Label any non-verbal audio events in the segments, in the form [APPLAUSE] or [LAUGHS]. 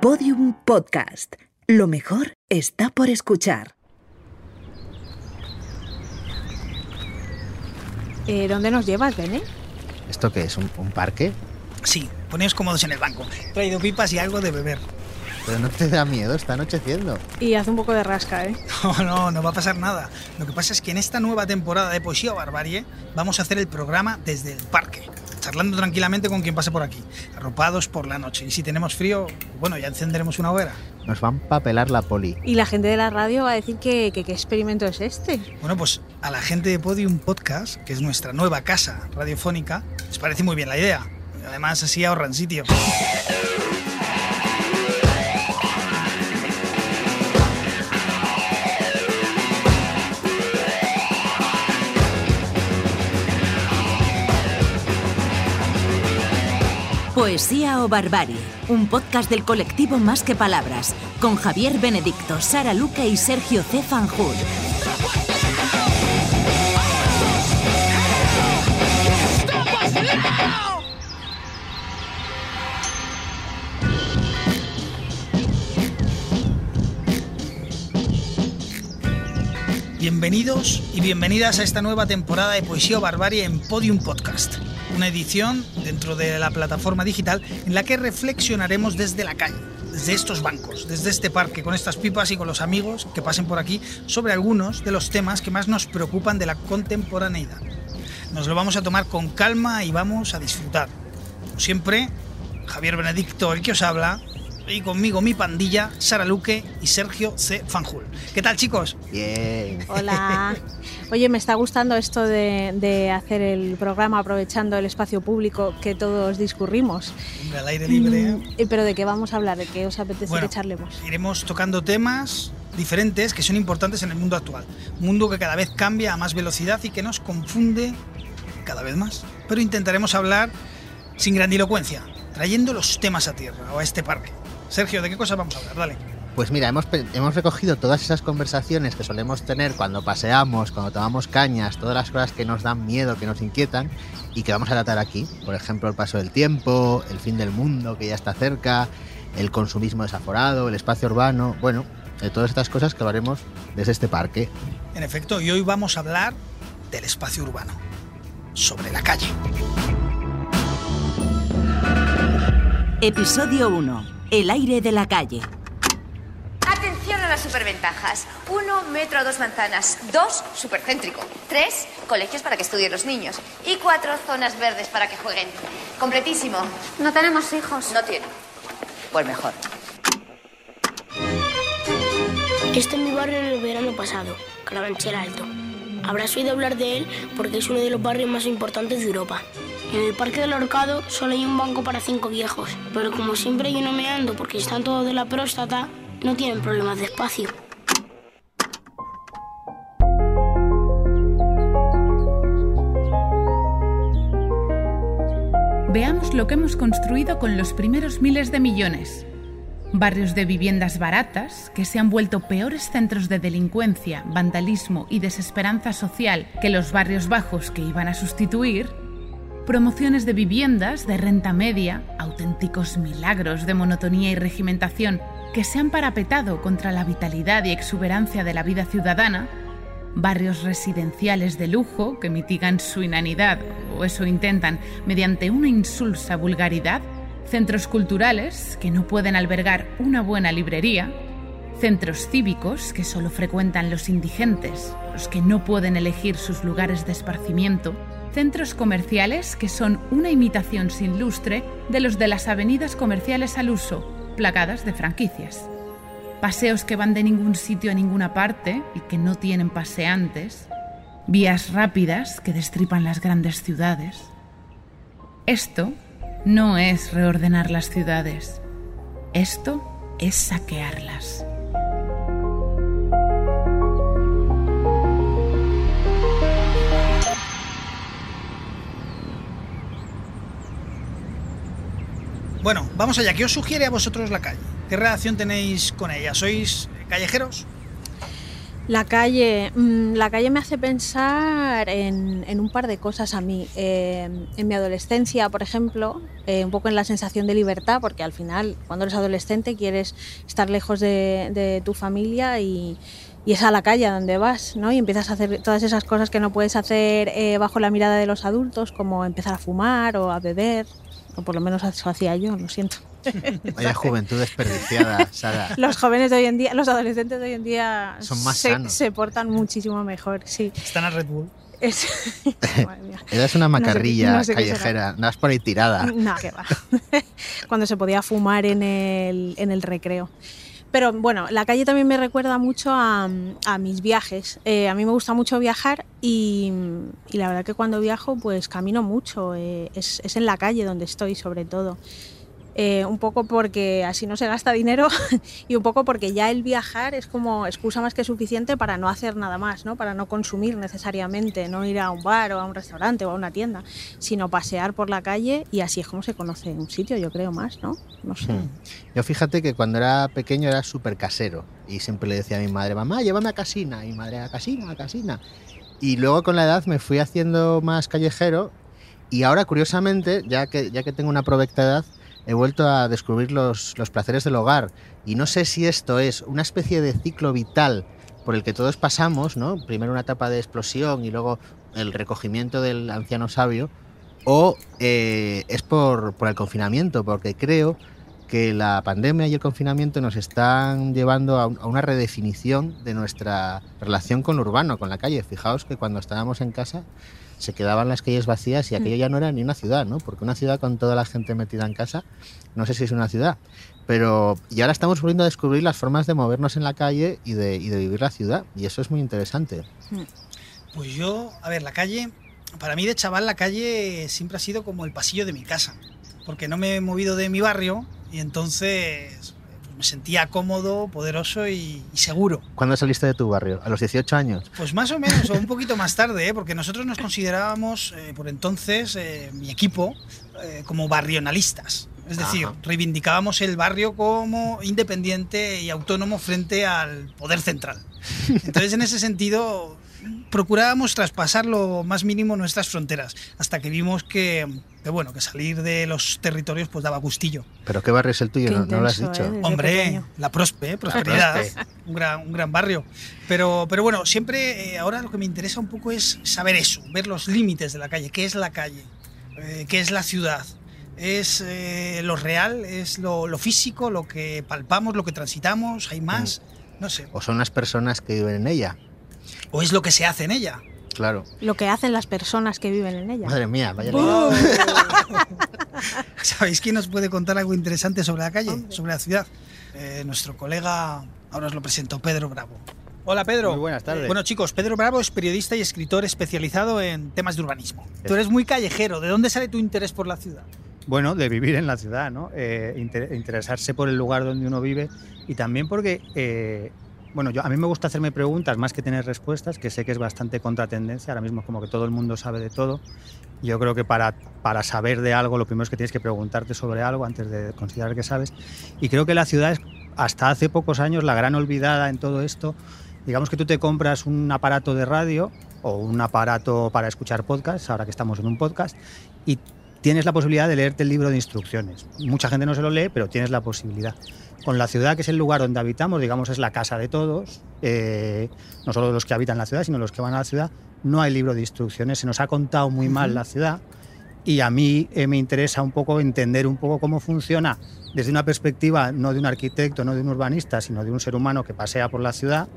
Podium Podcast. Lo mejor está por escuchar. Eh, ¿Dónde nos llevas, Bene? ¿Esto qué es? ¿Un, un parque? Sí, poneos cómodos en el banco. He traído pipas y algo de beber. Pero no te da miedo, está anocheciendo. Y hace un poco de rasca, ¿eh? [LAUGHS] No, no, no va a pasar nada. Lo que pasa es que en esta nueva temporada de Poesía o Barbarie vamos a hacer el programa desde el parque, charlando tranquilamente con quien pase por aquí, arropados por la noche. Y si tenemos frío, bueno, ya encenderemos una hoguera. Nos van a pelar la poli. Y la gente de la radio va a decir que que qué experimento es este. Bueno, pues a la gente de Podium Podcast, que es nuestra nueva casa radiofónica, les parece muy bien la idea. Además, así ahorran sitio. Poesía o Barbarie, un podcast del colectivo Más que Palabras, con Javier Benedicto, Sara Luque y Sergio C. Fanjul. Bienvenidos y bienvenidas a esta nueva temporada de Poesía o Barbarie en Podium Podcast, una edición dentro de la plataforma digital en la que reflexionaremos desde la calle, desde estos bancos, desde este parque, con estas pipas y con los amigos que pasen por aquí sobre algunos de los temas que más nos preocupan de la contemporaneidad. Nos lo vamos a tomar con calma y vamos a disfrutar. Como siempre, Javier Benedicto, el que os habla, y conmigo mi pandilla, Sara Luque y Sergio C. Fanjul. ¿Qué tal, chicos? Bien. Hola. [LAUGHS] Oye, me está gustando esto de, de hacer el programa aprovechando el espacio público que todos discurrimos. Hombre, al aire libre. ¿eh? Mm, eh, Pero ¿de qué vamos a hablar? ¿De qué os apetece Bueno, que charlemos? Iremos tocando temas diferentes que son importantes en el mundo actual. Un mundo que cada vez cambia a más velocidad y que nos confunde cada vez más. Pero intentaremos hablar sin grandilocuencia, trayendo los temas a tierra o a este parque. Sergio, ¿de qué cosas vamos a hablar? Dale. Pues mira, hemos, hemos recogido todas esas conversaciones que solemos tener cuando paseamos, cuando tomamos cañas, todas las cosas que nos dan miedo, que nos inquietan y que vamos a tratar aquí. Por ejemplo, el paso del tiempo, el fin del mundo que ya está cerca, el consumismo desaforado, el espacio urbano, bueno, de todas estas cosas que lo haremos desde este parque. En efecto, y hoy vamos a hablar del espacio urbano, sobre la calle. Episodio 1. El aire de la calle. Atención a las superventajas. Uno, metro a dos manzanas. Dos, supercéntrico. Tres, colegios para que estudien los niños. Y cuatro, zonas verdes para que jueguen. Completísimo. No tenemos hijos. No tiene. Pues mejor. Este es mi barrio en el verano pasado, Carabanchel Alto. Habrás oído hablar de él porque es uno de los barrios más importantes de Europa. En el Parque del Horcado solo hay un banco para cinco viejos, pero como siempre hay uno meando porque están todos de la próstata, no tienen problemas de espacio. Veamos lo que hemos construido con los primeros miles de millones. Barrios de viviendas baratas que se han vuelto peores centros de delincuencia, vandalismo y desesperanza social que los barrios bajos que iban a sustituir. Promociones de viviendas de renta media, auténticos milagros de monotonía y regimentación que se han parapetado contra la vitalidad y exuberancia de la vida ciudadana barrios residenciales de lujo que mitigan su inanidad, o eso intentan, mediante una insulsa vulgaridad, centros culturales que no pueden albergar una buena librería, centros cívicos que solo frecuentan los indigentes, los que no pueden elegir sus lugares de esparcimiento, centros comerciales que son una imitación sin lustre de los de las avenidas comerciales al uso, plagadas de franquicias paseos que van de ningún sitio a ninguna parte y que no tienen paseantes, vías rápidas que destripan las grandes ciudades. Esto no es reordenar las ciudades, esto es saquearlas. Bueno, vamos allá. ¿Qué os sugiere a vosotros la calle? ¿Qué relación tenéis con ella? ¿Sois callejeros? La calle, mm, la calle me hace pensar en, un par de cosas a mí. Eh, en mi adolescencia, por ejemplo, eh, un poco en la sensación de libertad, porque al final, cuando eres adolescente, quieres estar lejos de, tu familia y, es a la calle donde vas, ¿no? Y empiezas a hacer todas esas cosas que no puedes hacer eh, bajo la mirada de los adultos, como empezar a fumar o a beber, o por lo menos eso hacía yo, lo siento. [LAUGHS] Vaya juventud desperdiciada, Sara. Los jóvenes de hoy en día, los adolescentes de hoy en día Son más se, sanos. se portan muchísimo mejor, sí. Están a Red Bull. Es-. [LAUGHS] Eres una No sé- macarrilla no sé callejera, andas por ahí tirada. No, que va. [LAUGHS] Cuando se podía fumar en el, en el recreo. Pero bueno, la calle también me recuerda mucho a, mis viajes. Eh, a mí me gusta mucho viajar y, y la verdad que cuando viajo pues camino mucho. eh, es, es en la calle donde estoy sobre todo. Eh, un poco porque así no se gasta dinero [LAUGHS] y un poco porque ya el viajar es como excusa más que suficiente para no hacer nada más, ¿no? para no consumir necesariamente, no ir a un bar o a un restaurante o a una tienda, sino pasear por la calle y así es como se conoce un sitio, yo creo más, ¿no? No sé. Hmm. Yo fíjate que cuando era pequeño era súper casero y siempre le decía a mi madre, mamá, llévame a casina, y mi madre a casina, a casina. Y luego con la edad me fui haciendo más callejero y ahora curiosamente, ya que, ya que tengo una provecta edad, he vuelto a descubrir los, los placeres del hogar. Y no sé si esto es una especie de ciclo vital por el que todos pasamos, ¿no? Primero una etapa de explosión y luego el recogimiento del anciano sabio, o eh, es por, por el confinamiento, porque creo que la pandemia y el confinamiento nos están llevando a, a una redefinición de nuestra relación con lo urbano, con la calle. Fijaos que cuando estábamos en casa se quedaban las calles vacías y aquello ya no era ni una ciudad, ¿no? Porque una ciudad con toda la gente metida en casa, no sé si es una ciudad. Pero y ahora estamos volviendo a descubrir las formas de movernos en la calle y de, y de vivir la ciudad. Y eso es muy interesante. Pues yo, a ver, la calle, para mí de chaval la calle siempre ha sido como el pasillo de mi casa, porque no me he movido de mi barrio y entonces me sentía cómodo, poderoso y, y seguro. ¿Cuándo saliste de tu barrio? ¿A los 18 años? Pues más o menos, o un poquito más tarde, ¿eh? porque nosotros nos considerábamos eh, por entonces, eh, mi equipo, eh, como barrionalistas. Es decir, Ajá. reivindicábamos el barrio como independiente y autónomo frente al poder central. [LAUGHS] Entonces, en ese sentido, procurábamos traspasar lo más mínimo nuestras fronteras, hasta que vimos que, que, bueno, que salir de los territorios pues daba gustillo. ¿Pero qué barrio es el tuyo? Qué No, no lo has dicho. ¿eh? Hombre, pequeño. la prospe, ¿eh? prosperidad, Prospe. un gran, un gran barrio. Pero, pero bueno, siempre eh, ahora lo que me interesa un poco es saber eso, ver los límites de la calle, qué es la calle, eh, qué es la ciudad. Es eh, lo real, es lo, lo físico, lo que palpamos, lo que transitamos, hay más, no sé. ¿O son las personas que viven en ella? O es lo que se hace en ella. Claro. Lo que hacen las personas que viven en ella. Madre mía, vaya. ¡Oh! [LAUGHS] ¿Sabéis quién nos puede contar algo interesante sobre la calle, sobre la ciudad? Eh, nuestro colega, ahora os lo presento, Pedro Bravo. Hola Pedro. Muy buenas tardes. Bueno chicos, Pedro Bravo es periodista y escritor especializado en temas de urbanismo. Tú eres muy callejero, ¿de dónde sale tu interés por la ciudad? Bueno, de vivir en la ciudad, ¿no? Eh, inter- interesarse por el lugar donde uno vive y también porque, eh, bueno, yo, a mí me gusta hacerme preguntas más que tener respuestas, que sé que es bastante contratendencia, ahora mismo es como que todo el mundo sabe de todo. Yo creo que para, para saber de algo lo primero es que tienes que preguntarte sobre algo antes de considerar que sabes. Y creo que la ciudad es, hasta hace pocos años, la gran olvidada en todo esto. Digamos que tú te compras un aparato de radio o un aparato para escuchar podcasts, ahora que estamos en un podcast, y tienes la posibilidad de leerte el libro de instrucciones. Mucha gente no se lo lee, pero tienes la posibilidad. Con la ciudad, que es el lugar donde habitamos, digamos, es la casa de todos, eh, no solo de los que habitan la ciudad, sino los que van a la ciudad, no hay libro de instrucciones, se nos ha contado muy mal la ciudad y a mí eh, me interesa un poco entender un poco cómo funciona desde una perspectiva no de un arquitecto, no de un urbanista, sino de un ser humano que pasea por la ciudad,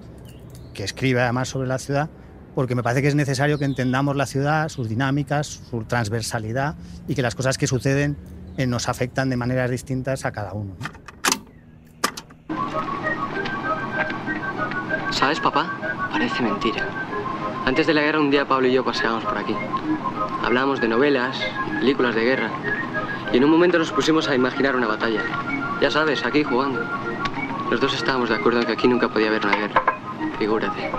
que escribe además sobre la ciudad, porque me parece que es necesario que entendamos la ciudad, sus dinámicas, su transversalidad y que las cosas que suceden eh, nos afectan de maneras distintas a cada uno. ¿Sabes, papá? Parece mentira. Antes de la guerra un día Pablo y yo paseábamos por aquí. Hablábamos de novelas, películas de guerra. Y en un momento nos pusimos a imaginar una batalla. Ya sabes, aquí jugando. Los dos estábamos de acuerdo en que aquí nunca podía haber una guerra. Figúrate.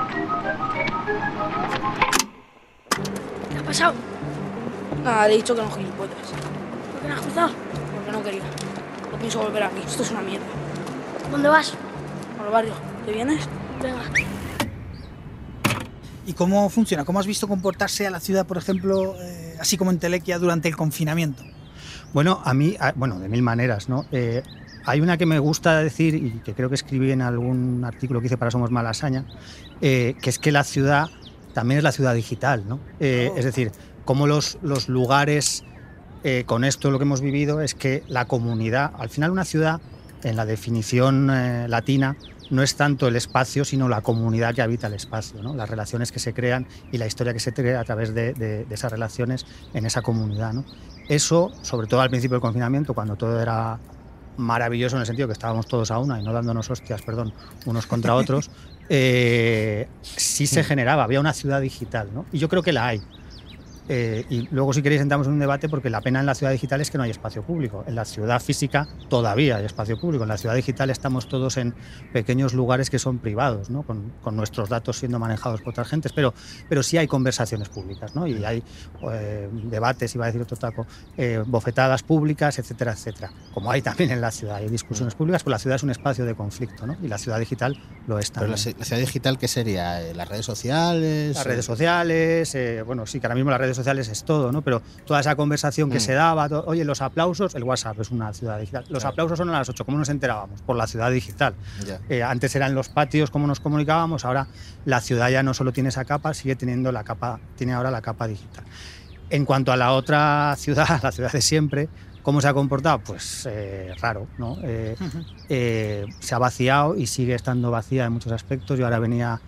¿Qué ha pasado? Nada, he dicho que no gilipollas. ¿Por qué no has cruzado? Porque no quería. No pienso volver aquí. Esto es una mierda. ¿Dónde vas? Al barrio. ¿Te vienes? ¿Y cómo funciona? ¿Cómo has visto comportarse a la ciudad, por ejemplo, eh, así como en Telequia durante el confinamiento? Bueno, a mí, bueno, de mil maneras, ¿no? Eh, hay una que me gusta decir y que creo que escribí en algún artículo que hice para Somos Malasaña, eh, que es que la ciudad también es la ciudad digital, ¿no? Oh. Es decir, cómo los, los lugares, con esto lo que hemos vivido, es que la comunidad, al final una ciudad, en la definición latina, no es tanto el espacio, sino la comunidad que habita el espacio, ¿no? las relaciones que se crean y la historia que se crea a través de, esas relaciones en esa comunidad. ¿no? Eso, sobre todo al principio del confinamiento, cuando todo era maravilloso en el sentido que estábamos todos a una y no dándonos hostias, perdón, unos contra otros, [LAUGHS] eh, sí se generaba, había una ciudad digital, ¿no? Y yo creo que la hay. Eh, y luego, si queréis, entramos en un debate porque la pena en la ciudad digital es que no hay espacio público. En la ciudad física todavía hay espacio público. En la ciudad digital estamos todos en pequeños lugares que son privados, ¿no? con, con, nuestros datos siendo manejados por otras gentes, pero, pero sí hay conversaciones públicas ¿no? y hay eh, debates, iba a decir otro taco, eh, bofetadas públicas, etcétera, etcétera. Como hay también en la ciudad, hay discusiones públicas, pues la ciudad es un espacio de conflicto ¿no? y la ciudad digital lo es también. Pero la, ciudad digital, ¿qué sería? ¿Las redes sociales? Las redes sociales, bueno, sí, que ahora mismo las redes sociales es todo, ¿no? Pero toda esa conversación que mm. se daba, oye, los aplausos, el WhatsApp es una ciudad digital. Los aplausos son a las 8, ¿cómo nos enterábamos? Por la ciudad digital. Eh, antes eran los patios, cómo nos comunicábamos, ahora la ciudad ya no solo tiene esa capa, sigue teniendo la capa, tiene ahora la capa digital. En cuanto a la otra ciudad, [LAUGHS] la ciudad de siempre, ¿Cómo se ha comportado? Pues eh, raro, ¿no? Eh, se ha vaciado y sigue estando vacía en muchos aspectos. Yo ahora venía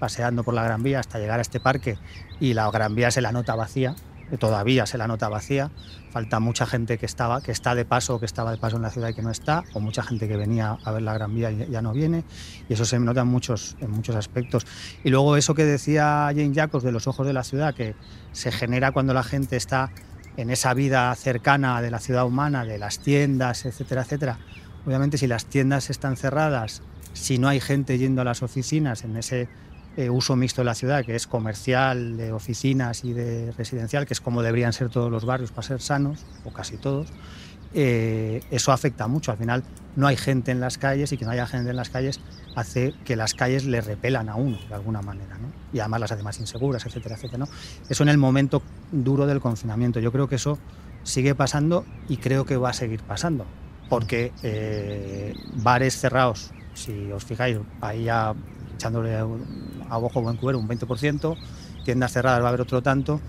paseando por la Gran Vía hasta llegar a este parque y la Gran Vía se la nota vacía, todavía se la nota vacía. Falta mucha gente que estaba, que está de paso, que estaba de paso en la ciudad y que no está, o mucha gente que venía a ver la Gran Vía y ya no viene. Y eso se nota en muchos, en muchos aspectos. Y luego eso que decía Jane Jacobs de los ojos de la ciudad, que se genera cuando la gente está en esa vida cercana de la ciudad humana, de las tiendas, etcétera, etcétera. Obviamente si las tiendas están cerradas si no hay gente yendo a las oficinas en ese eh, uso mixto de la ciudad, que es comercial, de oficinas y de residencial, que es como deberían ser todos los barrios para ser sanos, o casi todos, eh, eso afecta mucho. Al final no hay gente en las calles y que no haya gente en las calles hace que las calles le repelan a uno de alguna manera, ¿no? y además las hace más inseguras, etcétera, etcétera. ¿no? Eso en el momento duro del confinamiento. Yo creo que eso sigue pasando y creo que va a seguir pasando, porque eh, bares cerrados si os fijáis, ahí ya echándole a ojo buen cubero un 20%, tiendas cerradas va a haber otro tanto,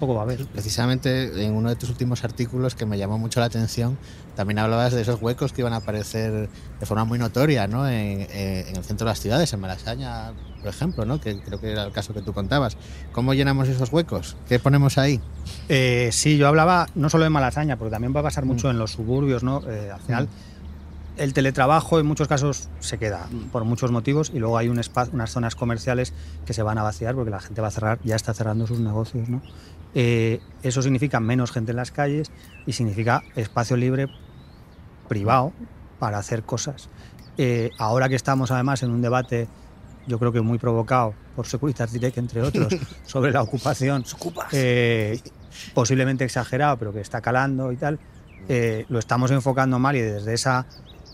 poco va a haber. Precisamente en uno de tus últimos artículos que me llamó mucho la atención, también hablabas de esos huecos que iban a aparecer de forma muy notoria ¿no? en, el centro de las ciudades, en Malasaña, por ejemplo, ¿no? que creo que era el caso que tú contabas. ¿Cómo llenamos esos huecos? ¿Qué ponemos ahí? Eh, sí, yo hablaba no solo de Malasaña, porque también va a pasar mucho mm. en los suburbios. ¿no? Eh, al final... Mm el teletrabajo en muchos casos se queda por muchos motivos y luego hay un espacio, unas zonas comerciales que se van a vaciar porque la gente va a cerrar, ya está cerrando sus negocios. ¿no? Eh, eso significa menos gente en las calles y significa espacio libre privado para hacer cosas. Eh, ahora que estamos además en un debate, yo creo que muy provocado por Securitas Direct, entre otros, [LAUGHS] sobre la ocupación, eh, posiblemente exagerado, pero que está calando y tal, lo estamos enfocando mal y desde esa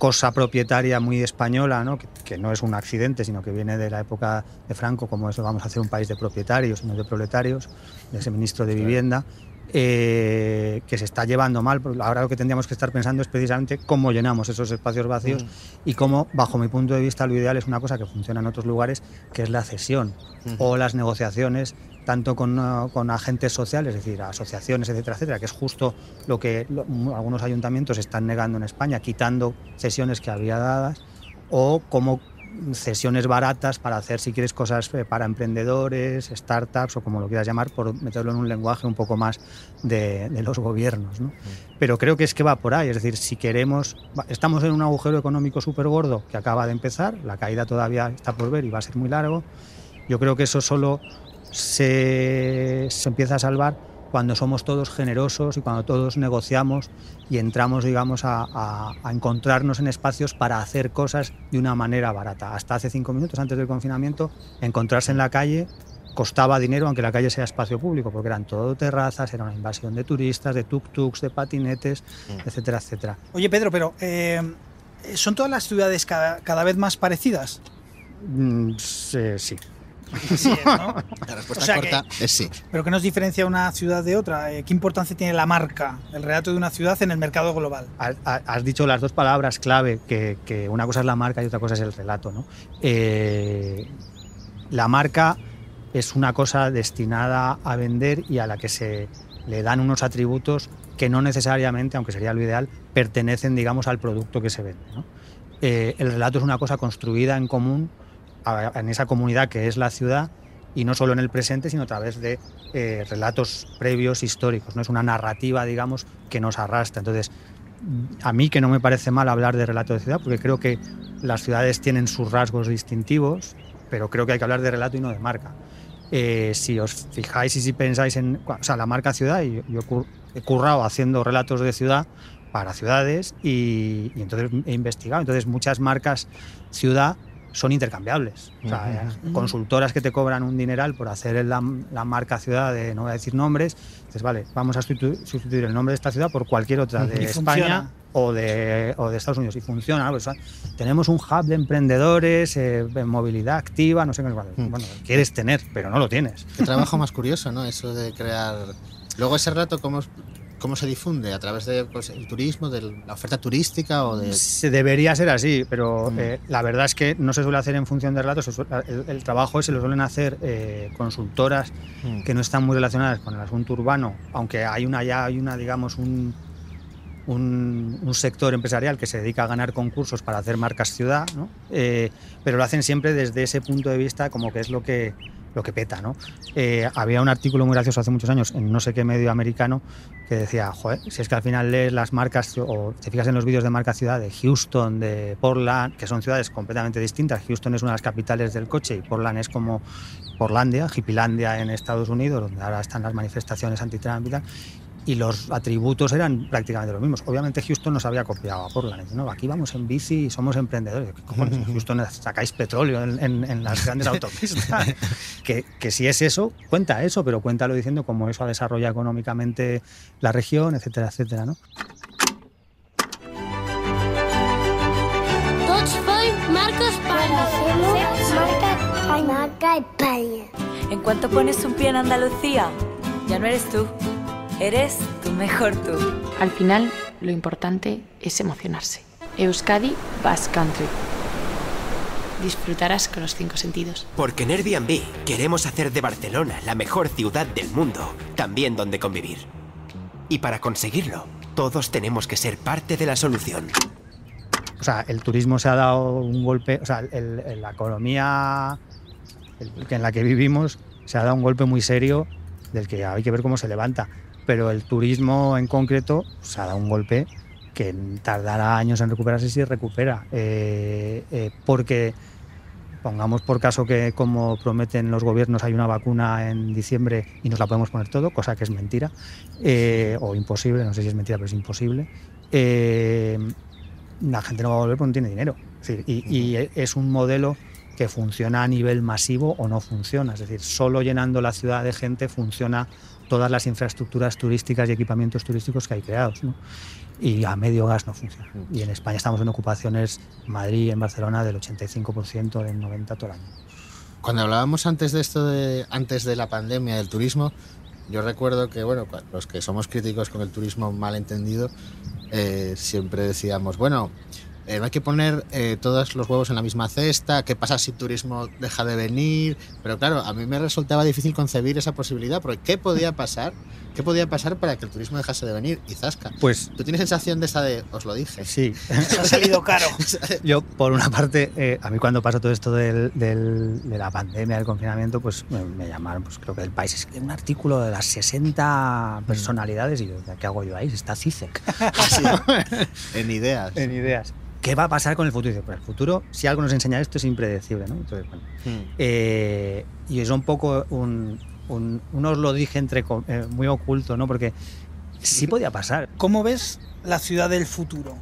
cosa propietaria muy española, ¿no? Que, no es un accidente, sino que viene de la época de Franco, como eso vamos a hacer un país de propietarios, no de proletarios, de ese ministro de Vivienda, eh, que se está llevando mal. Ahora lo que tendríamos que estar pensando es precisamente cómo llenamos esos espacios vacíos y cómo, bajo mi punto de vista, lo ideal es una cosa que funciona en otros lugares, que es la cesión o las negociaciones tanto con, con, agentes sociales, es decir, asociaciones, etcétera, etcétera, que es justo lo que algunos ayuntamientos están negando en España, quitando sesiones que había dadas, o como cesiones baratas para hacer, si quieres, cosas eh, para emprendedores, startups o como lo quieras llamar, por meterlo en un lenguaje un poco más de, de los gobiernos. ¿no? Pero creo que es que va por ahí, es decir, si queremos, estamos en un agujero económico súper gordo que acaba de empezar, la caída todavía está por ver y va a ser muy largo. Yo creo que eso solo se, empieza a salvar cuando somos todos generosos y cuando todos negociamos y entramos, digamos, a, encontrarnos en espacios para hacer cosas de una manera barata. Hasta hace cinco minutos antes del confinamiento, encontrarse en la calle costaba dinero, aunque la calle sea espacio público, porque eran todo terrazas, era una invasión de turistas, de tuk-tuks, de patinetes, mm. etcétera, etcétera. Oye, Pedro, pero eh, ¿son todas las ciudades cada, vez más parecidas? Mm, sí [LAUGHS] Así es, ¿no? La respuesta O sea corta es sí. Pero ¿qué nos diferencia una ciudad de otra? Eh, ¿Qué importancia tiene la marca, el relato de una ciudad en el mercado global? Has, has dicho las dos palabras clave, que, que una cosa es la marca y otra cosa es el relato. ¿no? Eh, la marca es una cosa destinada a vender y a la que se le dan unos atributos que no necesariamente, aunque sería lo ideal, pertenecen, digamos, al producto que se vende. ¿no? Eh, el relato es una cosa construida en común a- en esa comunidad que es la ciudad y no solo en el presente, sino a través de eh, relatos previos históricos. ¿no? Es una narrativa, digamos, que nos arrastra. Entonces, a mí que no me parece mal hablar de relato de ciudad, porque creo que las ciudades tienen sus rasgos distintivos, pero creo que hay que hablar de relato y no de marca. Eh, si os fijáis y si pensáis en o sea, la marca ciudad, yo, yo he currado haciendo relatos de ciudad para ciudades y, y entonces he investigado. Entonces muchas marcas ciudad son intercambiables. O sea, Ujú. consultoras que te cobran un dineral por hacer la, la marca ciudad de, no voy a decir nombres, dices, vale, vamos a sustitu- sustituir el nombre de esta ciudad por cualquier otra de España o de, o de Estados Unidos. Y funciona. Pues, o sea, tenemos un hub de emprendedores, eh, movilidad activa, no sé qué. vale, Bueno, quieres tener, pero no lo tienes. Qué trabajo [LAUGHS] más curioso, ¿no? Eso de crear. Luego ese rato, ¿cómo, cómo se difunde? ¿A través de pues, turismo, de la oferta turística o de.? Se debería ser así, pero Mm. eh, la verdad es que no se suele hacer en función de relatos. se suele- El, el trabajo ese lo suelen hacer eh, consultoras Mm. que no están muy relacionadas con el asunto urbano, aunque hay una ya hay una digamos un, un, un sector empresarial que se dedica a ganar concursos para hacer marcas ciudad, ¿no? Eh, pero lo hacen siempre desde ese punto de vista como que es lo que lo que peta, ¿no? Eh, había un artículo muy gracioso hace muchos años en no sé qué medio americano que decía, joder, si es que al final lees las marcas o te fijas en los vídeos de marca ciudad de Houston, de Portland, que son ciudades completamente distintas. Houston es una de las capitales del coche y Portland es como Portlandia, Hippielandia en Estados Unidos, donde ahora están las manifestaciones anti-Trump y tal. Y los atributos eran prácticamente los mismos. Obviamente Houston nos había copiado a Portland. No, aquí vamos en bici y somos emprendedores. En Houston sacáis petróleo en, en- en las [LAUGHS] grandes autopistas. que, que si es eso, cuenta eso, pero cuéntalo diciendo cómo eso ha desarrollado económicamente la región, etcétera, etcétera, ¿no? En cuanto pones un pie en Andalucía, ya no eres tú, eres tu mejor tú. Al final, lo importante es emocionarse. Euskadi Basque Country. Disfrutarás con los cinco sentidos. Porque en Airbnb queremos hacer de Barcelona la mejor ciudad del mundo, también donde convivir. Y para conseguirlo, todos tenemos que ser parte de la solución. O sea, el turismo se ha dado un golpe, o sea, el- el- la economía en la que vivimos se ha dado un golpe muy serio del que hay que ver cómo se levanta. Pero el turismo en concreto se ha dado un golpe que tardará años en recuperarse si recupera. Eh, eh, porque pongamos por caso que como prometen los gobiernos hay una vacuna en diciembre y nos la podemos poner todo, cosa que es mentira, eh, o imposible, no sé si es mentira, pero es imposible. la gente no va a volver porque no tiene dinero. Es decir, y, y es un modelo que funciona a nivel masivo o no funciona. Es decir, solo llenando la ciudad de gente funciona todas las infraestructuras turísticas y equipamientos turísticos que hay creados. ¿no? Y a medio gas no funciona. Y en España estamos en ocupaciones, Madrid y en Barcelona, del 85%, del 90% todo el año. Cuando hablábamos antes de esto, de, antes de la pandemia del turismo, yo recuerdo que, bueno, los que somos críticos con el turismo mal entendido, eh, siempre decíamos, bueno, eh, no hay que poner eh, todos los huevos en la misma cesta, ¿qué pasa si turismo deja de venir? Pero claro, a mí me resultaba difícil concebir esa posibilidad, porque ¿qué podía pasar? ¿Qué podía pasar para que el turismo dejase de venir? Y zasca. Pues ¿Tú tienes sensación de esa de, os lo dije? Sí. [LAUGHS] Ha salido caro. [LAUGHS] Yo, por una parte, eh, a mí cuando pasó todo esto del- del- de la pandemia, del confinamiento, pues me, me llamaron, pues creo que del país, es que un artículo de las 60 personalidades, y yo, ¿qué hago yo ahí? Está CICEC. [LAUGHS] Así, en ideas. en ideas. ¿Qué va a pasar con el futuro? Y dice, pues el futuro, si algo nos enseña esto, es impredecible, ¿no? Entonces, bueno, Hmm. eh, y es un poco un, un, un os lo dije entre eh, muy oculto, ¿no? Porque sí podía pasar. ¿Cómo ves la ciudad del futuro?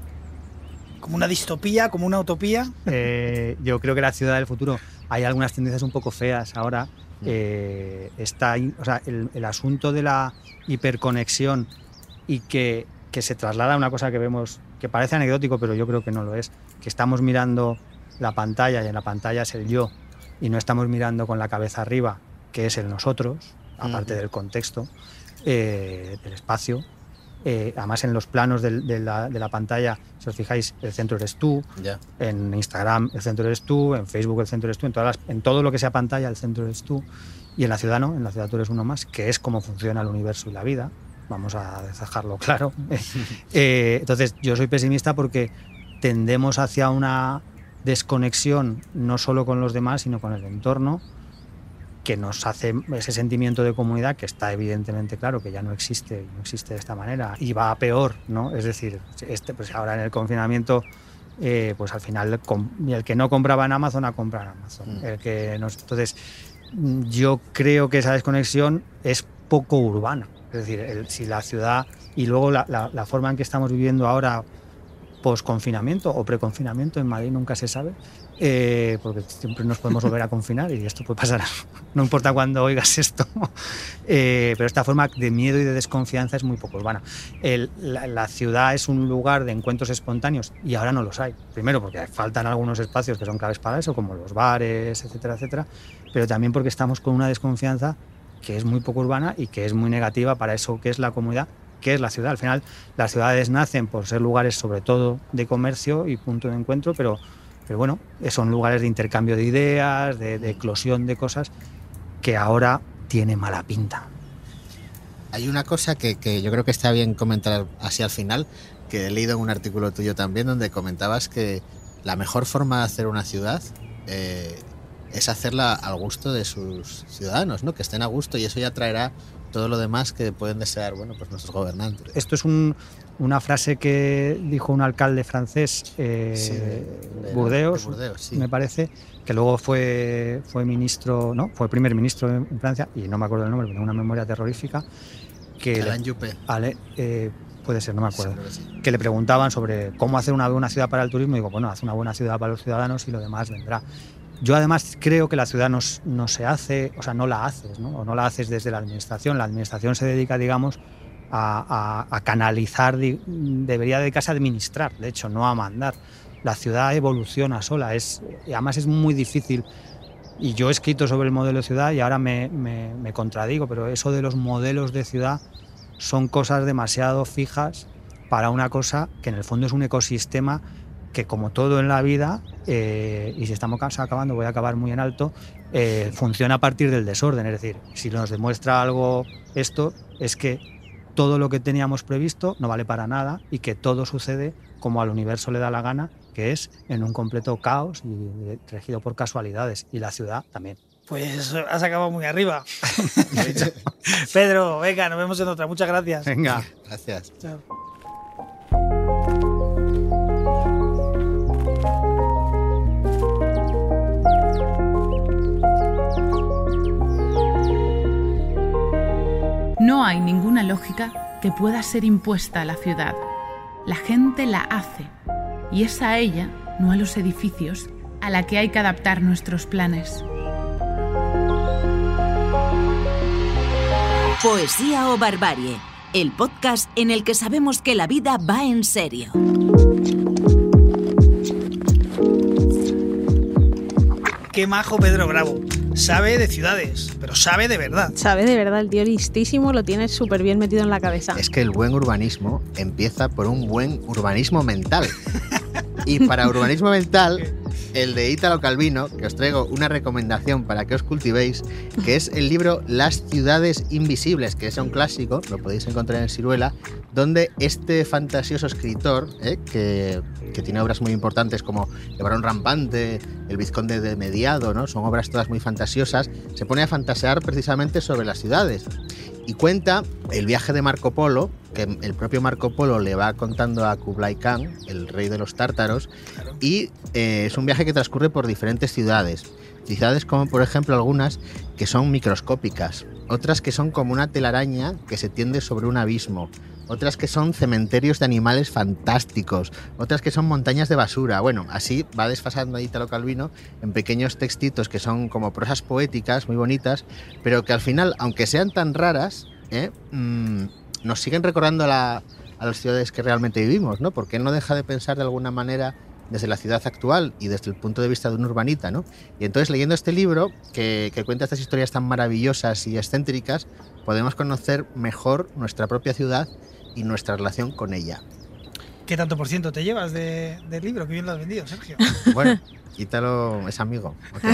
¿Como una distopía, como una utopía? Eh, yo creo que la ciudad del futuro hay algunas tendencias un poco feas ahora. Eh, está o sea, el, el asunto de la hiperconexión y que, que se traslada a una cosa que vemos que parece anecdótico, pero yo creo que no lo es, que estamos mirando la pantalla y en la pantalla es el yo y no estamos mirando con la cabeza arriba, que es el nosotros, aparte del contexto, eh, del espacio. Eh, además, en los planos del- de, la, de la pantalla, si os fijáis, el centro eres tú. En Instagram, el centro eres tú. En Facebook, el centro eres tú. En, todas las- en todo lo que sea pantalla, el centro eres tú. Y en la ciudad no, en la ciudad tú eres uno más, que es cómo funciona el universo y la vida. Vamos a dejarlo claro. [LAUGHS] Eh, entonces, yo soy pesimista porque tendemos hacia una desconexión no solo con los demás, sino con el entorno, que nos hace ese sentimiento de comunidad que está evidentemente claro que ya no existe, no existe de esta manera y va a peor, ¿no? Es decir, este, pues ahora en el confinamiento, eh, pues al final el que no compraba en Amazon a comprar en Amazon. Mm. El que nos- entonces, yo creo que esa desconexión es poco urbana. Es decir, el- si la ciudad y luego la, la- la forma en que estamos viviendo ahora post-confinamiento o pre-confinamiento en Madrid nunca se sabe, eh, porque siempre nos podemos volver a confinar y esto puede pasar, [LAUGHS] no importa cuándo oigas esto, [LAUGHS] Eh, pero esta forma de miedo y de desconfianza es muy poco urbana. El- la, la ciudad es un lugar de encuentros espontáneos y ahora no los hay. Primero porque faltan algunos espacios que son claves para eso, como los bares, etcétera, etcétera, pero también porque estamos con una desconfianza que es muy poco urbana y que es muy negativa para eso que es la comunidad, que es la ciudad. Al final, las ciudades nacen por ser lugares sobre todo de comercio y punto de encuentro, pero, pero bueno, son lugares de intercambio de ideas, de, de eclosión de cosas, que ahora tiene mala pinta. Hay una cosa que, que yo creo que está bien comentar así al final, que he leído en un artículo tuyo también, donde comentabas que la mejor forma de hacer una ciudad eh, es hacerla al gusto de sus ciudadanos, ¿no? Que estén a gusto y eso ya traerá todo lo demás que pueden desear, bueno, pues nuestros gobernantes. Esto es un- una frase que dijo un alcalde francés, eh, Sí, de- de- Burdeos, de Burdeos, sí. me parece, que luego fue, fue ministro, no, fue primer ministro en, Francia, y no me acuerdo el nombre, pero una memoria terrorífica, que Alain Juppé. Ale- eh, puede ser, no me acuerdo, que le preguntaban sobre cómo hacer una buena ciudad para el turismo, y digo, bueno, haz una buena ciudad para los ciudadanos y lo demás vendrá. Yo además creo que la ciudad no, no se hace, o sea, no la haces, ¿no? O no la haces desde la administración. La administración se dedica, digamos, a, canalizar, debería dedicarse a administrar, de hecho, no a mandar. La ciudad evoluciona sola, es, además es muy difícil. Y yo he escrito sobre el modelo de ciudad y ahora me, contradigo, pero eso de los modelos de ciudad son cosas demasiado fijas para una cosa que en el fondo es un ecosistema que como todo en la vida, eh, y si estamos acabando, voy a acabar muy en alto, eh, funciona a partir del desorden. Es decir, si nos demuestra algo esto, es que todo lo que teníamos previsto no vale para nada y que todo sucede como al universo le da la gana, que es en un completo caos y regido por casualidades. Y la ciudad también. Pues has acabado muy arriba. [LAUGHS] [LAUGHS] Pedro, venga, nos vemos en otra. Muchas gracias. Venga. Gracias. Chao. No hay ninguna lógica que pueda ser impuesta a la ciudad. La gente la hace y es a ella, no a los edificios, a la que hay que adaptar nuestros planes. Poesía o Barbarie, el podcast en el que sabemos que la vida va en serio. Qué majo Pedro Bravo. Sabe de ciudades, pero sabe de verdad. Sabe de verdad, el tío listísimo lo tiene súper bien metido en la cabeza. Es que el buen urbanismo empieza por un buen urbanismo mental. [LAUGHS] Y para urbanismo mental, el de Ítalo Calvino, que os traigo una recomendación para que os cultivéis, que es el libro Las ciudades invisibles, que es un clásico, lo podéis encontrar en Ciruela, donde este fantasioso escritor, ¿eh? que, que tiene obras muy importantes como El varón rampante, El vizconde de Mediado, ¿no? son obras todas muy fantasiosas, se pone a fantasear precisamente sobre las ciudades y cuenta el viaje de Marco Polo, que el propio Marco Polo le va contando a Kublai Khan, el rey de los tártaros, y eh, es un viaje que transcurre por diferentes ciudades. Ciudades como por ejemplo algunas que son microscópicas, otras que son como una telaraña que se tiende sobre un abismo, otras que son cementerios de animales fantásticos, otras que son montañas de basura. Bueno, así va desfasando ahí Italo Calvino en pequeños textitos que son como prosas poéticas muy bonitas, pero que al final, aunque sean tan raras, ¿eh? Mm, nos siguen recordando a, la- a las ciudades que realmente vivimos, ¿no? Porque no deja de pensar de alguna manera desde la ciudad actual y desde el punto de vista de un urbanita, ¿no? Y entonces leyendo este libro, que, que cuenta estas historias tan maravillosas y excéntricas, podemos conocer mejor nuestra propia ciudad y nuestra relación con ella. ¿Qué tanto por ciento te llevas de- del libro? Qué bien lo has vendido, Sergio. [LAUGHS] Bueno, quítalo, es amigo. [LAUGHS]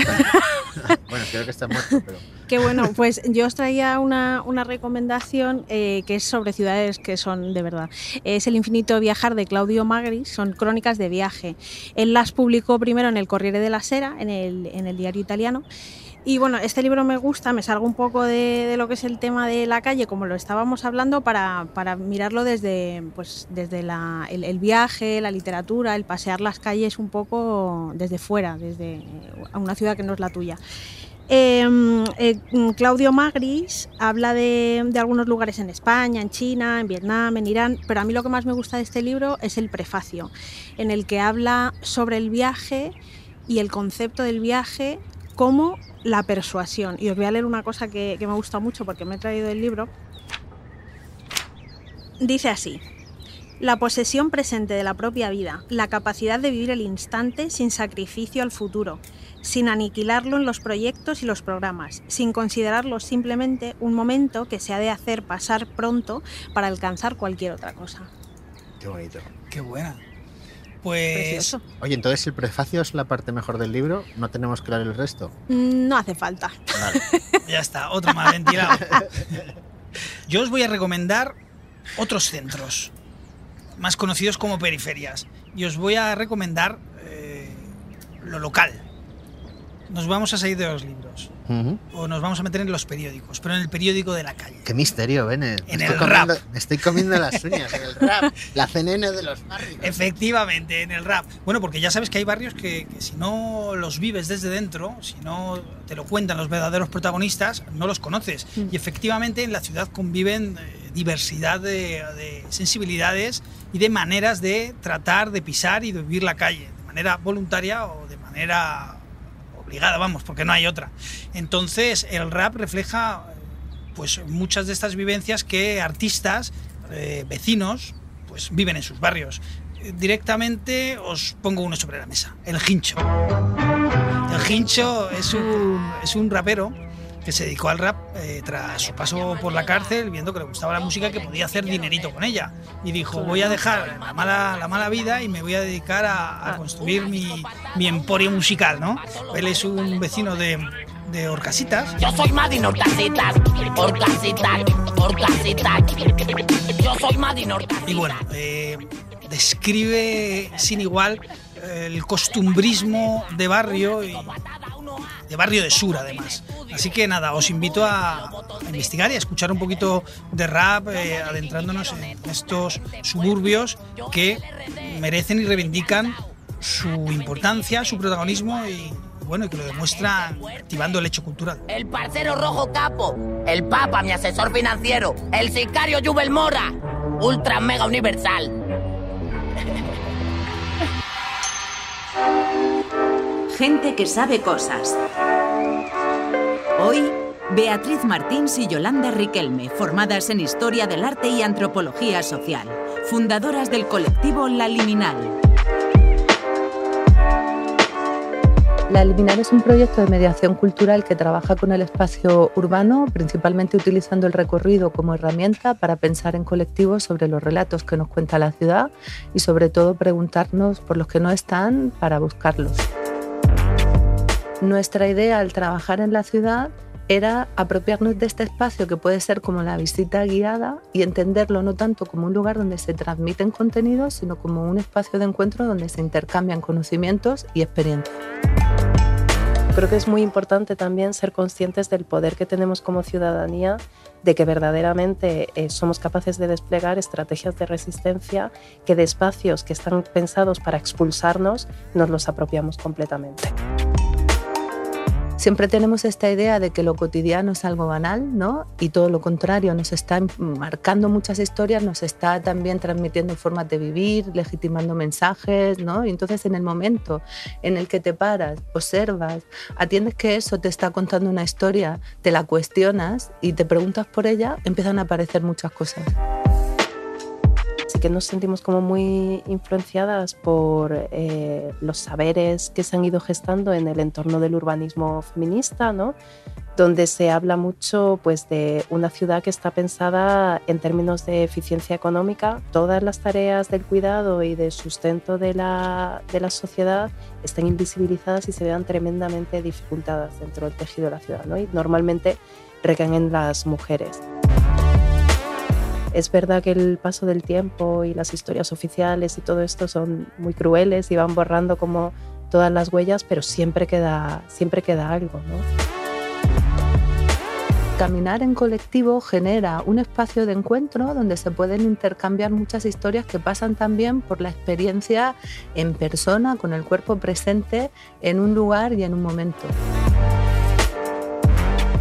bueno, creo que está muerto, pero... Qué bueno, pues yo os traía una, una recomendación eh, que es sobre ciudades que son de verdad. Es El infinito viajar de Claudio Magri, son crónicas de viaje. Él las publicó primero en el Corriere della Sera, en el, en el diario italiano. Y bueno, este libro me gusta, me salgo un poco de, lo que es el tema de la calle, como lo estábamos hablando, para, mirarlo desde, pues, desde el, viaje, la literatura, el pasear las calles un poco desde fuera, desde una ciudad que no es la tuya. Eh, eh, Claudio Magris habla de, de algunos lugares en España, en China, en Vietnam, en Irán, pero a mí lo que más me gusta de este libro es el prefacio, en el que habla sobre el viaje y el concepto del viaje como la persuasión. Y os voy a leer una cosa que, que me gusta mucho porque me he traído el libro. Dice así. La posesión presente de la propia vida, la capacidad de vivir el instante sin sacrificio al futuro, sin aniquilarlo en los proyectos y los programas, sin considerarlo simplemente un momento que se ha de hacer pasar pronto para alcanzar cualquier otra cosa. Qué bonito. Qué buena. Pues. Precioso. Oye, entonces el prefacio es la parte mejor del libro, no tenemos que leer el resto. Mm, No hace falta. [LAUGHS] Ya está, otro más ventilado. [LAUGHS] Yo os voy a recomendar otros centros, más conocidos como periferias. Y os voy a recomendar eh, lo local. Nos vamos a salir de los libros. O nos vamos a meter en los periódicos, pero en el periódico de la calle. Qué misterio, Bene. Me En estoy el comiendo- rap. Me estoy comiendo las uñas en el rap. La CNN de los barrios. Efectivamente, en el rap. Bueno, porque ya sabes que hay barrios que, que si no los vives desde dentro, si no te lo cuentan los verdaderos protagonistas, no los conoces. Mm. Y efectivamente en la ciudad conviven eh, diversidad de, de sensibilidades y de maneras de tratar, de pisar y de vivir la calle, de manera voluntaria o de manera obligada, vamos, porque no hay otra. Entonces el rap refleja pues muchas de estas vivencias que artistas, eh, vecinos, pues viven en sus barrios. Directamente os pongo uno sobre la mesa, el Hincho. El Hincho es un, es un rapero que se dedicó al rap eh, tras su paso por la cárcel, viendo que le gustaba la música, que podía hacer dinerito con ella. Y dijo, voy a dejar la mala, la mala vida y me voy a dedicar a, a construir mi, mi emporio musical, ¿no? Él es un vecino de, de Orcasitas. Yo soy Madin Horcasitas, Horcasitas, Horcasitas. Yo soy Madin Horcasitas. Y bueno, eh, describe sin igual eh, el costumbrismo de barrio y de barrio de sur además. Así que nada, os invito a, investigar y a escuchar un poquito de rap, eh, adentrándonos en estos suburbios que merecen y reivindican su importancia, su protagonismo y bueno, que lo demuestran activando el hecho cultural. El parcero rojo capo, el papa, mi asesor financiero, el sicario Jubel Mora, ultra mega universal. [LAUGHS] Gente que sabe cosas. Hoy, Beatriz Martins y Yolanda Riquelme, formadas en Historia del Arte y Antropología Social, fundadoras del colectivo La Liminal. La Liminal es un proyecto de mediación cultural que trabaja con el espacio urbano, principalmente utilizando el recorrido como herramienta para pensar en colectivos sobre los relatos que nos cuenta la ciudad y sobre todo preguntarnos por los que no están para buscarlos. Nuestra idea al trabajar en la ciudad era apropiarnos de este espacio que puede ser como la visita guiada y entenderlo no tanto como un lugar donde se transmiten contenidos, sino como un espacio de encuentro donde se intercambian conocimientos y experiencias. Creo que es muy importante también ser conscientes del poder que tenemos como ciudadanía, de que verdaderamente eh, somos capaces de desplegar estrategias de resistencia, que de espacios que están pensados para expulsarnos nos los apropiamos completamente. Siempre tenemos esta idea de que lo cotidiano es algo banal, ¿no? Y todo lo contrario, nos está marcando muchas historias, nos está también transmitiendo formas de vivir, legitimando mensajes, ¿no? Entonces en el momento en el que te paras, observas, atiendes que eso te está contando una historia, te la cuestionas y te preguntas por ella, empiezan a aparecer muchas cosas. Sí que nos sentimos como muy influenciadas por eh, los saberes que se han ido gestando en el entorno del urbanismo feminista, ¿no? donde se habla mucho pues, de una ciudad que está pensada en términos de eficiencia económica. Todas las tareas del cuidado y de sustento de la, de la sociedad están invisibilizadas y se vean tremendamente dificultadas dentro del tejido de la ciudad. ¿no? Y normalmente recaen en las mujeres. Es verdad que el paso del tiempo y las historias oficiales y todo esto son muy crueles y van borrando como todas las huellas, pero siempre queda, siempre queda algo. ¿no? Caminar en colectivo genera un espacio de encuentro donde se pueden intercambiar muchas historias que pasan también por la experiencia en persona, con el cuerpo presente en un lugar y en un momento.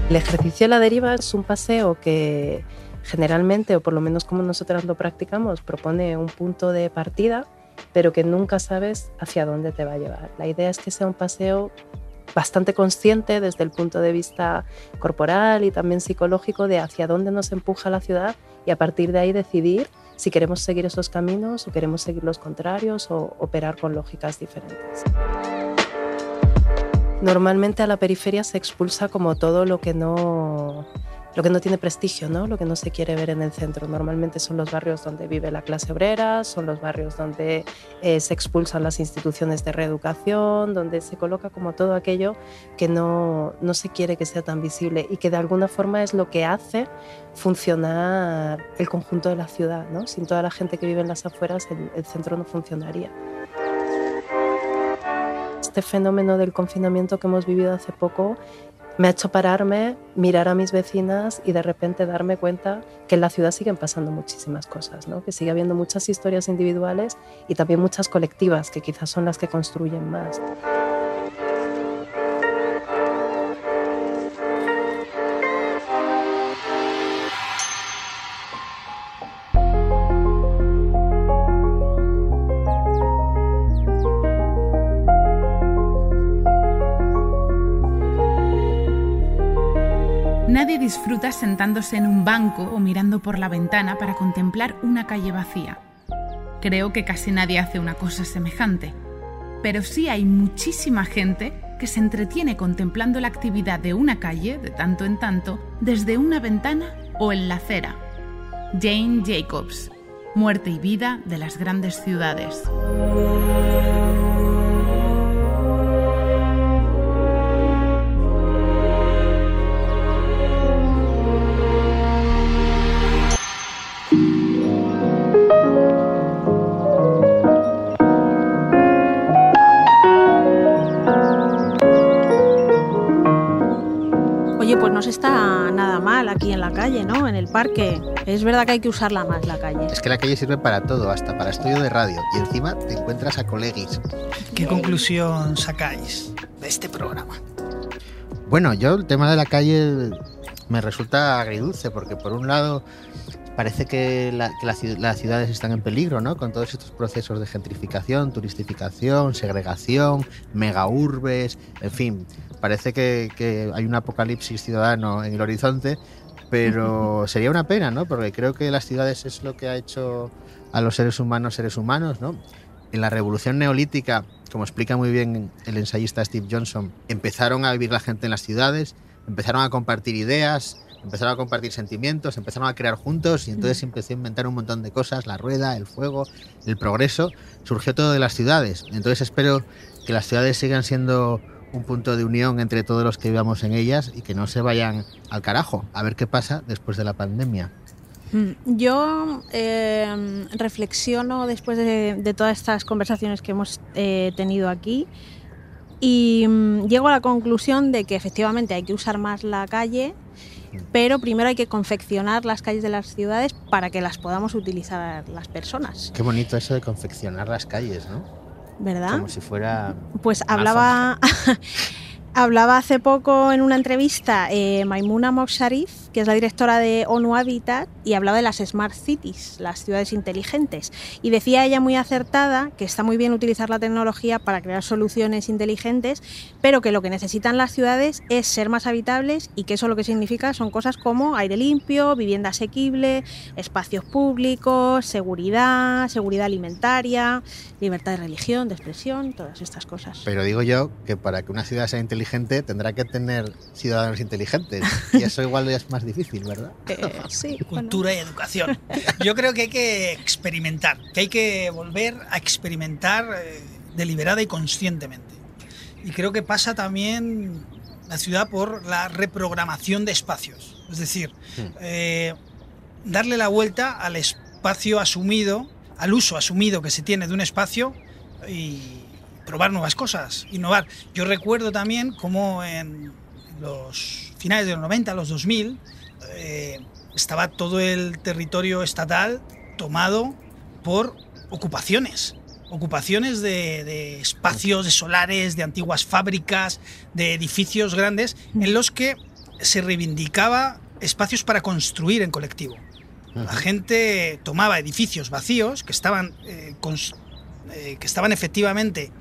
El ejercicio a la deriva es un paseo que generalmente, o por lo menos como nosotras lo practicamos, propone un punto de partida, pero que nunca sabes hacia dónde te va a llevar. La idea es que sea un paseo bastante consciente desde el punto de vista corporal y también psicológico de hacia dónde nos empuja la ciudad y a partir de ahí decidir si queremos seguir esos caminos o queremos seguir los contrarios o operar con lógicas diferentes. Normalmente a la periferia se expulsa como todo lo que no lo que no tiene prestigio, ¿no? lo que no se quiere ver en el centro. Normalmente son los barrios donde vive la clase obrera, son los barrios donde eh, se expulsan las instituciones de reeducación, donde se coloca como todo aquello que no, no se quiere que sea tan visible y que de alguna forma es lo que hace funcionar el conjunto de la ciudad. ¿no? Sin toda la gente que vive en las afueras, el, el centro no funcionaría este fenómeno del confinamiento que hemos vivido hace poco me ha hecho pararme, mirar a mis vecinas y de repente darme cuenta que en la ciudad siguen pasando muchísimas cosas, ¿no? que sigue habiendo muchas historias individuales y también muchas colectivas que quizás son las que construyen más. Disfruta sentándose en un banco o mirando por la ventana para contemplar una calle vacía. Creo que casi nadie hace una cosa semejante. Pero sí hay muchísima gente que se entretiene contemplando la actividad de una calle, de tanto en tanto, desde una ventana o en la acera. Jane Jacobs, Muerte y vida de las grandes ciudades. Aquí en la calle, ¿no? En el parque. Es verdad que hay que usarla más la calle. Es que la calle sirve para todo, hasta para estudio de radio. Y encima te encuentras a colegis. ¿Qué conclusión sacáis de este programa? Bueno, yo el tema de la calle me resulta agridulce porque por un lado parece que, la- que la ci- las ciudades están en peligro, ¿no? Con todos estos procesos de gentrificación, turistificación, segregación, megaurbes, en fin, parece que, que hay un apocalipsis ciudadano en el horizonte, pero [LAUGHS] sería una pena, ¿no? Porque creo que las ciudades es lo que ha hecho a los seres humanos seres humanos, ¿no? En la revolución neolítica, como explica muy bien el ensayista Steve Johnson, empezaron a vivir la gente en las ciudades, empezaron a compartir ideas, empezaron a compartir sentimientos, empezaron a crear juntos y entonces empezó a inventar un montón de cosas, la rueda, el fuego, el progreso, surgió todo de las ciudades. Entonces espero que las ciudades sigan siendo un punto de unión entre todos los que vivamos en ellas y que no se vayan al carajo. A ver qué pasa después de la pandemia. Mm, Yo eh, reflexiono después de, de todas estas conversaciones que hemos eh, tenido aquí y mm, llego a la conclusión de que efectivamente hay que usar más la calle, pero primero hay que confeccionar las calles de las ciudades para que las podamos utilizar las personas, Qué bonito eso de confeccionar las calles, ¿no? ¿Verdad? Como si fuera... Pues hablaba, [LAUGHS] Hablaba hace poco en una entrevista eh, Maimuna Moksharif, que es la directora de ONU Habitat, y hablaba de las Smart Cities, las ciudades inteligentes. Y decía ella muy acertada que está muy bien utilizar la tecnología para crear soluciones inteligentes, pero que lo que necesitan las ciudades es ser más habitables y que eso lo que significa son cosas como aire limpio, vivienda asequible, espacios públicos, seguridad, seguridad alimentaria, libertad de religión, de expresión, todas estas cosas. Pero digo yo que para que una ciudad sea inteligente, tendrá que tener ciudadanos inteligentes. Y eso igual es más difícil, ¿verdad? [LAUGHS] Eh, sí. Cultura y educación. Yo creo que hay que experimentar, que hay que volver a experimentar eh, deliberada y conscientemente. Y creo que pasa también la ciudad por la reprogramación de espacios. Es decir, hmm. eh, darle la vuelta al espacio asumido, al uso asumido que se tiene de un espacio y probar nuevas cosas, innovar. Yo recuerdo también cómo en los finales de los 90, los 2000, eh, estaba todo el territorio estatal tomado por ocupaciones. Ocupaciones de, espacios, de solares, de antiguas fábricas, de edificios grandes, en los que se reivindicaba espacios para construir en colectivo. La gente tomaba edificios vacíos que estaban, eh, eh, que estaban efectivamente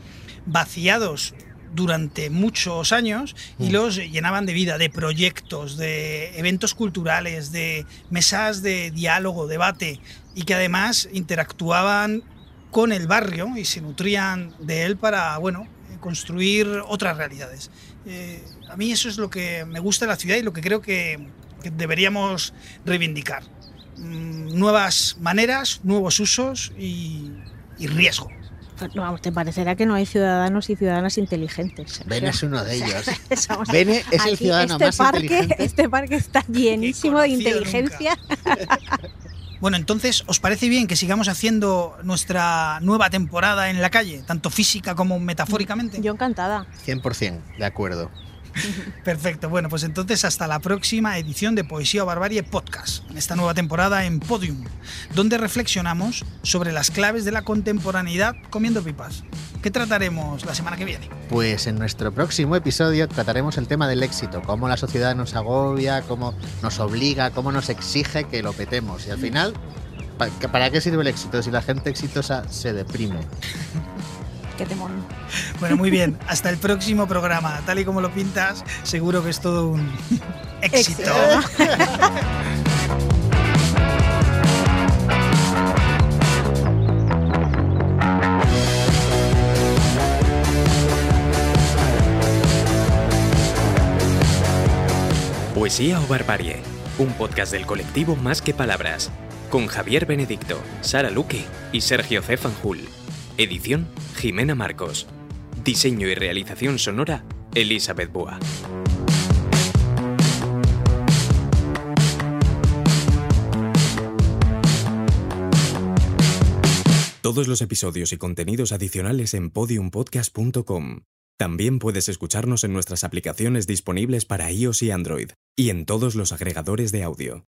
vaciados durante muchos años y mm. los llenaban de vida, de proyectos, de eventos culturales, de mesas de diálogo, debate y que además interactuaban con el barrio y se nutrían de él para, bueno, construir otras realidades. Eh, a mí eso es lo que me gusta de la ciudad y lo que creo que, deberíamos reivindicar. Mm, nuevas maneras, nuevos usos y riesgo. Vamos, te parecerá que no hay ciudadanos y ciudadanas inteligentes. Bene es uno de ellos. [LAUGHS] Bene es el ciudadano este más parque, inteligente. Este parque está llenísimo de inteligencia. [LAUGHS] Bueno, entonces, ¿os parece bien que sigamos haciendo nuestra nueva temporada en la calle, tanto física como metafóricamente? Yo encantada. 100%, de acuerdo. [LAUGHS] Perfecto, bueno, pues entonces hasta la próxima edición de Poesía o Barbarie Podcast, en esta nueva temporada en Podium, donde reflexionamos sobre las claves de la contemporaneidad comiendo pipas. ¿Qué trataremos la semana que viene? Pues en nuestro próximo episodio trataremos el tema del éxito, cómo la sociedad nos agobia, cómo nos obliga, cómo nos exige que lo petemos. Y al final, ¿para qué sirve el éxito si la gente exitosa se deprime? [LAUGHS] Qué temón. Bueno, muy bien. Hasta el próximo programa. Tal y como lo pintas, seguro que es todo un [LAUGHS] éxito. Poesía o Barbarie, un podcast del colectivo Más que Palabras, con Javier Benedicto, Sara Luque y Sergio C. Fanjul. Edición Jimena Marcos. Diseño y realización sonora Elizabeth Boa. Todos los episodios y contenidos adicionales en podiumpodcast.com. También puedes escucharnos en nuestras aplicaciones disponibles para iOS y Android, y en todos los agregadores de audio.